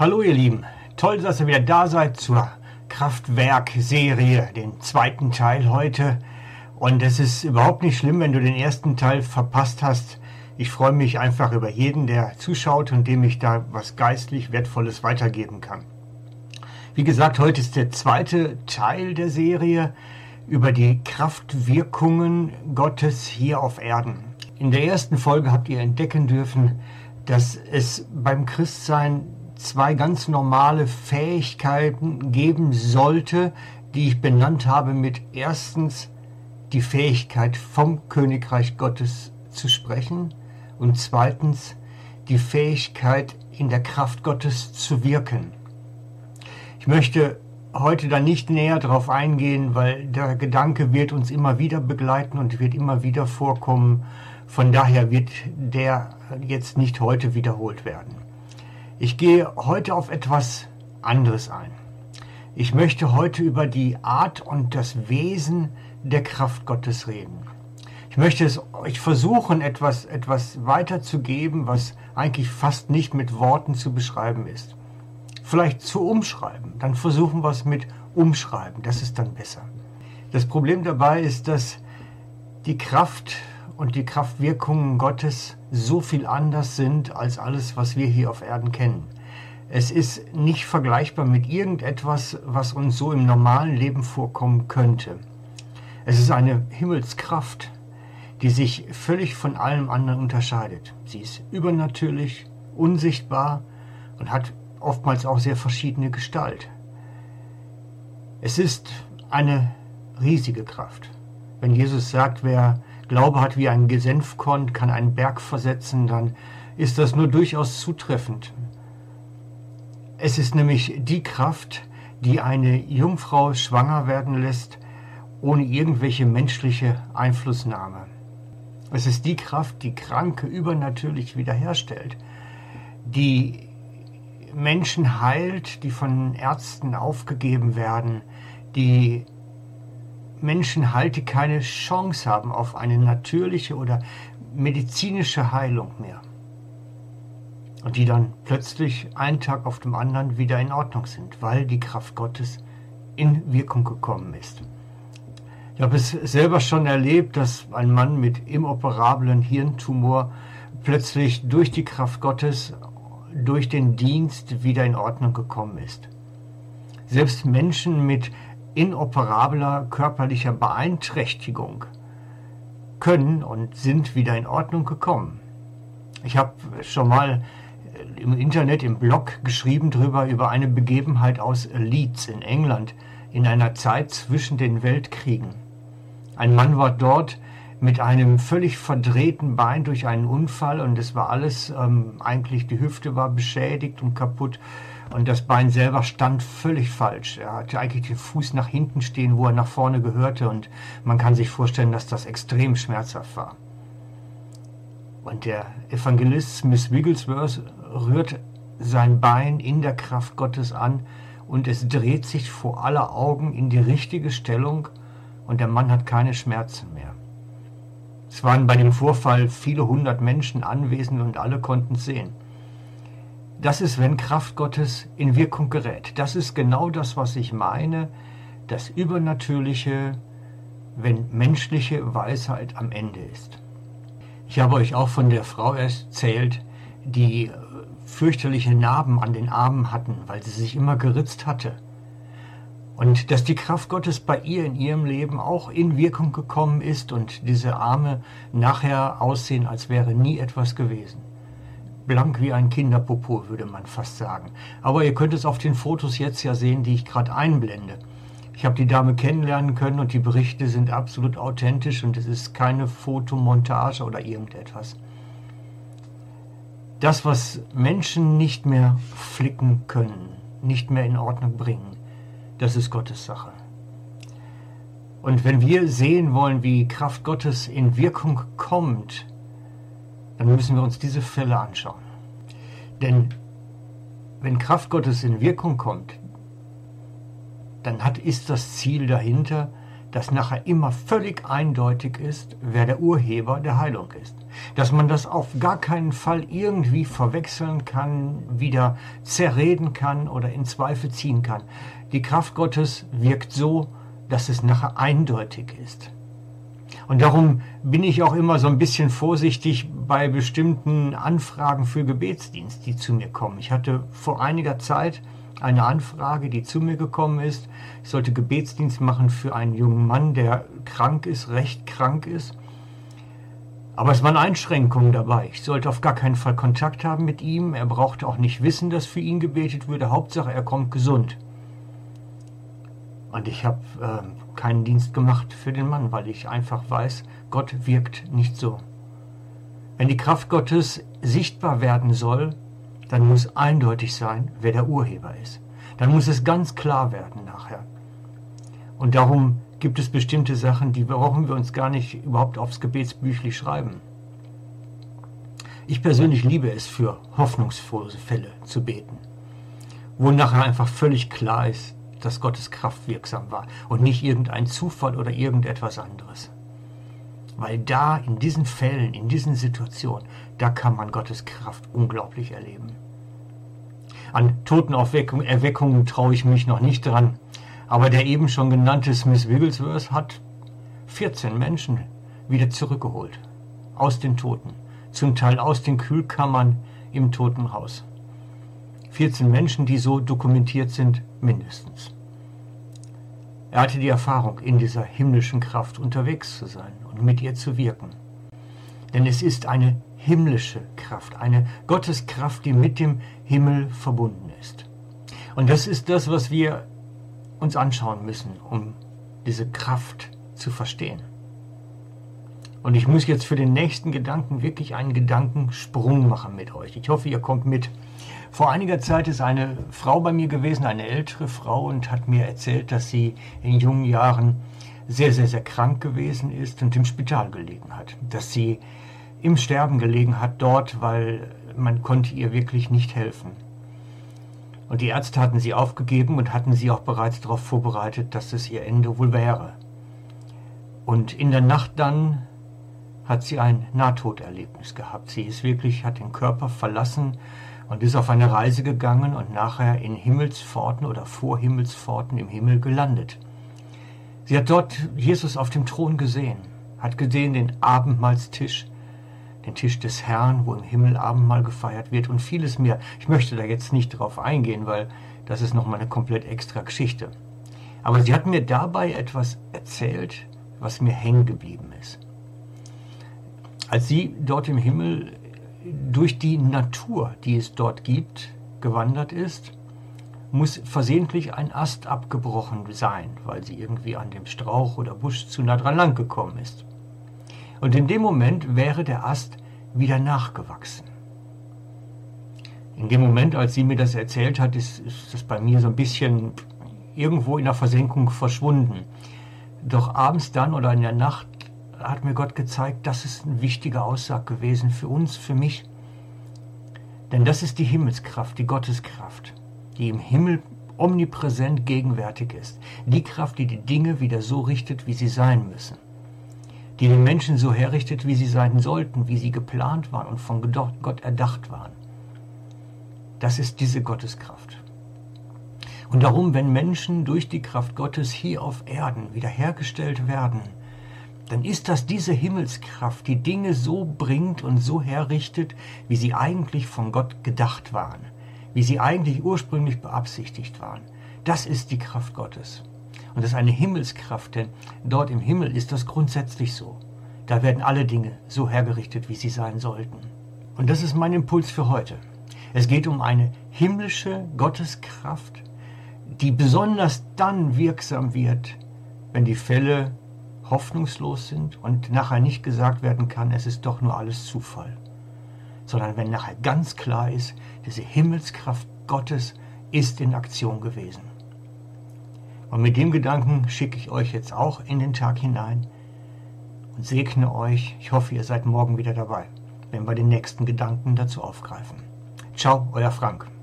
Hallo ihr Lieben, toll, dass ihr wieder da seid zur Kraftwerk-Serie, den zweiten Teil heute. Und es ist überhaupt nicht schlimm, wenn du den ersten Teil verpasst hast. Ich freue mich einfach über jeden, der zuschaut und dem ich da was geistlich Wertvolles weitergeben kann. Wie gesagt, heute ist der zweite Teil der Serie über die Kraftwirkungen Gottes hier auf Erden. In der ersten Folge habt ihr entdecken dürfen, dass es beim Christsein zwei ganz normale Fähigkeiten geben sollte, die ich benannt habe mit erstens die Fähigkeit vom Königreich Gottes zu sprechen und zweitens die Fähigkeit in der Kraft Gottes zu wirken. Ich möchte heute da nicht näher darauf eingehen, weil der Gedanke wird uns immer wieder begleiten und wird immer wieder vorkommen. Von daher wird der jetzt nicht heute wiederholt werden. Ich gehe heute auf etwas anderes ein. Ich möchte heute über die Art und das Wesen der Kraft Gottes reden. Ich möchte es euch versuchen, etwas, etwas weiterzugeben, was eigentlich fast nicht mit Worten zu beschreiben ist. Vielleicht zu umschreiben. Dann versuchen wir es mit umschreiben. Das ist dann besser. Das Problem dabei ist, dass die Kraft und die Kraftwirkungen Gottes so viel anders sind als alles, was wir hier auf Erden kennen. Es ist nicht vergleichbar mit irgendetwas, was uns so im normalen Leben vorkommen könnte. Es ist eine Himmelskraft, die sich völlig von allem anderen unterscheidet. Sie ist übernatürlich, unsichtbar und hat oftmals auch sehr verschiedene Gestalt. Es ist eine riesige Kraft. Wenn Jesus sagt, wer Glaube hat wie ein Gesenfkorn, kann einen Berg versetzen, dann ist das nur durchaus zutreffend. Es ist nämlich die Kraft, die eine Jungfrau schwanger werden lässt, ohne irgendwelche menschliche Einflussnahme. Es ist die Kraft, die Kranke übernatürlich wiederherstellt, die Menschen heilt, die von Ärzten aufgegeben werden, die Menschen halte keine Chance haben auf eine natürliche oder medizinische Heilung mehr. Und die dann plötzlich einen Tag auf dem anderen wieder in Ordnung sind, weil die Kraft Gottes in Wirkung gekommen ist. Ich habe es selber schon erlebt, dass ein Mann mit imoperablen Hirntumor plötzlich durch die Kraft Gottes, durch den Dienst wieder in Ordnung gekommen ist. Selbst Menschen mit inoperabler körperlicher Beeinträchtigung können und sind wieder in Ordnung gekommen. Ich habe schon mal äh, im Internet, im Blog geschrieben drüber über eine Begebenheit aus Leeds in England in einer Zeit zwischen den Weltkriegen. Ein Mann war dort mit einem völlig verdrehten Bein durch einen Unfall und es war alles, ähm, eigentlich die Hüfte war beschädigt und kaputt und das Bein selber stand völlig falsch. Er hatte eigentlich den Fuß nach hinten stehen, wo er nach vorne gehörte. Und man kann sich vorstellen, dass das extrem schmerzhaft war. Und der Evangelist Smith Wigglesworth rührt sein Bein in der Kraft Gottes an und es dreht sich vor aller Augen in die richtige Stellung und der Mann hat keine Schmerzen mehr. Es waren bei dem Vorfall viele hundert Menschen anwesend und alle konnten sehen. Das ist, wenn Kraft Gottes in Wirkung gerät. Das ist genau das, was ich meine. Das Übernatürliche, wenn menschliche Weisheit am Ende ist. Ich habe euch auch von der Frau erzählt, die fürchterliche Narben an den Armen hatten, weil sie sich immer geritzt hatte. Und dass die Kraft Gottes bei ihr in ihrem Leben auch in Wirkung gekommen ist und diese Arme nachher aussehen, als wäre nie etwas gewesen blank wie ein Kinderpopo, würde man fast sagen. Aber ihr könnt es auf den Fotos jetzt ja sehen, die ich gerade einblende. Ich habe die Dame kennenlernen können und die Berichte sind absolut authentisch und es ist keine Fotomontage oder irgendetwas. Das, was Menschen nicht mehr flicken können, nicht mehr in Ordnung bringen, das ist Gottes Sache. Und wenn wir sehen wollen, wie Kraft Gottes in Wirkung kommt, dann müssen wir uns diese Fälle anschauen. Denn wenn Kraft Gottes in Wirkung kommt, dann hat, ist das Ziel dahinter, dass nachher immer völlig eindeutig ist, wer der Urheber der Heilung ist. Dass man das auf gar keinen Fall irgendwie verwechseln kann, wieder zerreden kann oder in Zweifel ziehen kann. Die Kraft Gottes wirkt so, dass es nachher eindeutig ist. Und darum bin ich auch immer so ein bisschen vorsichtig bei bestimmten Anfragen für Gebetsdienst, die zu mir kommen. Ich hatte vor einiger Zeit eine Anfrage, die zu mir gekommen ist. Ich sollte Gebetsdienst machen für einen jungen Mann, der krank ist, recht krank ist. Aber es waren Einschränkungen dabei. Ich sollte auf gar keinen Fall Kontakt haben mit ihm. Er brauchte auch nicht wissen, dass für ihn gebetet würde. Hauptsache, er kommt gesund. Und ich habe äh, keinen Dienst gemacht für den Mann, weil ich einfach weiß, Gott wirkt nicht so. Wenn die Kraft Gottes sichtbar werden soll, dann muss eindeutig sein, wer der Urheber ist. Dann muss es ganz klar werden nachher. Und darum gibt es bestimmte Sachen, die brauchen wir uns gar nicht überhaupt aufs Gebetsbüchli schreiben. Ich persönlich liebe es, für hoffnungsvolle Fälle zu beten, wo nachher einfach völlig klar ist, dass Gottes Kraft wirksam war und nicht irgendein Zufall oder irgendetwas anderes. Weil da in diesen Fällen, in diesen Situationen, da kann man Gottes Kraft unglaublich erleben. An Totenerweckungen Erweckungen traue ich mich noch nicht dran. Aber der eben schon genannte Smith Wigglesworth hat 14 Menschen wieder zurückgeholt. Aus den Toten. Zum Teil aus den Kühlkammern im Totenhaus. 14 Menschen, die so dokumentiert sind, mindestens. Er hatte die Erfahrung, in dieser himmlischen Kraft unterwegs zu sein und mit ihr zu wirken. Denn es ist eine himmlische Kraft, eine Gotteskraft, die mit dem Himmel verbunden ist. Und das ist das, was wir uns anschauen müssen, um diese Kraft zu verstehen. Und ich muss jetzt für den nächsten Gedanken wirklich einen Gedankensprung machen mit euch. Ich hoffe, ihr kommt mit. Vor einiger Zeit ist eine Frau bei mir gewesen, eine ältere Frau, und hat mir erzählt, dass sie in jungen Jahren sehr, sehr, sehr krank gewesen ist und im Spital gelegen hat. Dass sie im Sterben gelegen hat dort, weil man konnte ihr wirklich nicht helfen. Und die Ärzte hatten sie aufgegeben und hatten sie auch bereits darauf vorbereitet, dass es ihr Ende wohl wäre. Und in der Nacht dann hat sie ein Nahtoderlebnis gehabt. Sie ist wirklich, hat den Körper verlassen und ist auf eine Reise gegangen und nachher in Himmelspforten oder vor Himmelspforten im Himmel gelandet. Sie hat dort Jesus auf dem Thron gesehen, hat gesehen den Abendmahlstisch, den Tisch des Herrn, wo im Himmel Abendmahl gefeiert wird und vieles mehr. Ich möchte da jetzt nicht drauf eingehen, weil das ist nochmal eine komplett extra Geschichte. Aber sie hat mir dabei etwas erzählt, was mir hängen geblieben ist. Als sie dort im Himmel durch die Natur, die es dort gibt, gewandert ist, muss versehentlich ein Ast abgebrochen sein, weil sie irgendwie an dem Strauch oder Busch zu nah dran lang gekommen ist. Und in dem Moment wäre der Ast wieder nachgewachsen. In dem Moment, als sie mir das erzählt hat, ist, ist das bei mir so ein bisschen irgendwo in der Versenkung verschwunden. Doch abends dann oder in der Nacht hat mir Gott gezeigt, das ist eine wichtige Aussage gewesen für uns, für mich. Denn das ist die Himmelskraft, die Gotteskraft, die im Himmel omnipräsent gegenwärtig ist. Die Kraft, die die Dinge wieder so richtet, wie sie sein müssen. Die den Menschen so herrichtet, wie sie sein sollten, wie sie geplant waren und von Gott erdacht waren. Das ist diese Gotteskraft. Und darum, wenn Menschen durch die Kraft Gottes hier auf Erden wiederhergestellt werden, dann ist das diese Himmelskraft, die Dinge so bringt und so herrichtet, wie sie eigentlich von Gott gedacht waren, wie sie eigentlich ursprünglich beabsichtigt waren. Das ist die Kraft Gottes. Und das ist eine Himmelskraft, denn dort im Himmel ist das grundsätzlich so. Da werden alle Dinge so hergerichtet, wie sie sein sollten. Und das ist mein Impuls für heute. Es geht um eine himmlische Gotteskraft, die besonders dann wirksam wird, wenn die Fälle hoffnungslos sind und nachher nicht gesagt werden kann, es ist doch nur alles Zufall, sondern wenn nachher ganz klar ist, diese Himmelskraft Gottes ist in Aktion gewesen. Und mit dem Gedanken schicke ich euch jetzt auch in den Tag hinein und segne euch. Ich hoffe, ihr seid morgen wieder dabei, wenn wir den nächsten Gedanken dazu aufgreifen. Ciao, euer Frank.